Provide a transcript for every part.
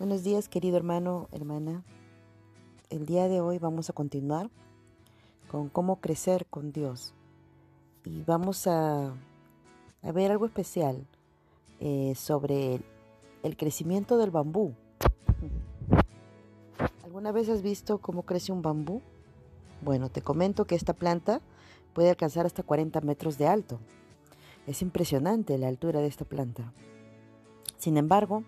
Buenos días, querido hermano, hermana. El día de hoy vamos a continuar con cómo crecer con Dios. Y vamos a, ver algo especial eh, sobre el, el crecimiento del bambú. ¿Alguna vez has visto cómo crece un bambú? Bueno, te comento que esta planta puede alcanzar hasta 40 metros de alto. Es impresionante la altura de esta planta. Sin embargo,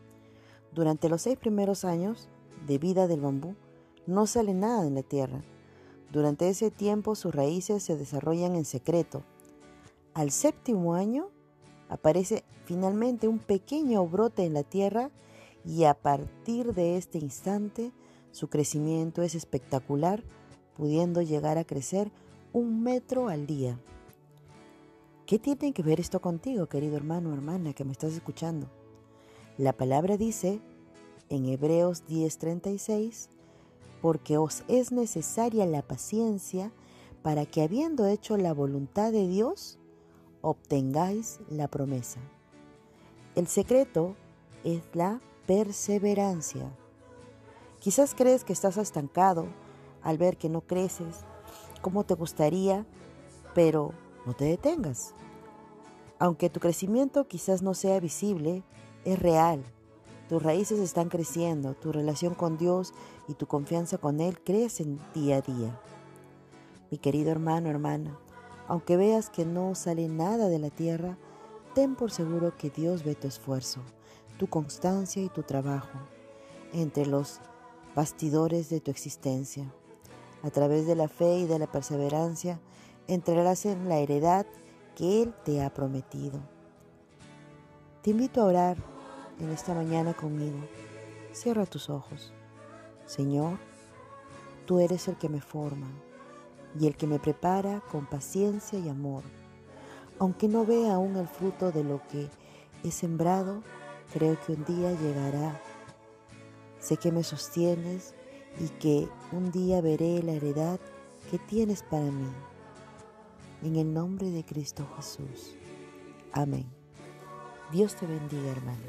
durante los seis primeros años de vida del bambú no sale nada en la tierra. Durante ese tiempo sus raíces se desarrollan en secreto. Al séptimo año aparece finalmente un pequeño brote en la tierra y a partir de este instante su crecimiento es espectacular, pudiendo llegar a crecer un metro al día. ¿Qué tiene que ver esto contigo, querido hermano o hermana que me estás escuchando? La palabra dice en Hebreos 10:36, porque os es necesaria la paciencia para que habiendo hecho la voluntad de Dios, obtengáis la promesa. El secreto es la perseverancia. Quizás crees que estás estancado al ver que no creces como te gustaría, pero no te detengas. Aunque tu crecimiento quizás no sea visible, es real. Tus raíces están creciendo, tu relación con Dios y tu confianza con Él crecen día a día. Mi querido hermano, hermana, aunque veas que no sale nada de la tierra, ten por seguro que Dios ve tu esfuerzo, tu constancia y tu trabajo entre los bastidores de tu existencia. A través de la fe y de la perseverancia, entrarás en la heredad que Él te ha prometido. Te invito a orar en esta mañana conmigo. Cierra tus ojos. Señor, tú eres el que me forma y el que me prepara con paciencia y amor. Aunque no vea aún el fruto de lo que he sembrado, creo que un día llegará. Sé que me sostienes y que un día veré la heredad que tienes para mí. En el nombre de Cristo Jesús. Amén. Dios te bendiga, hermano.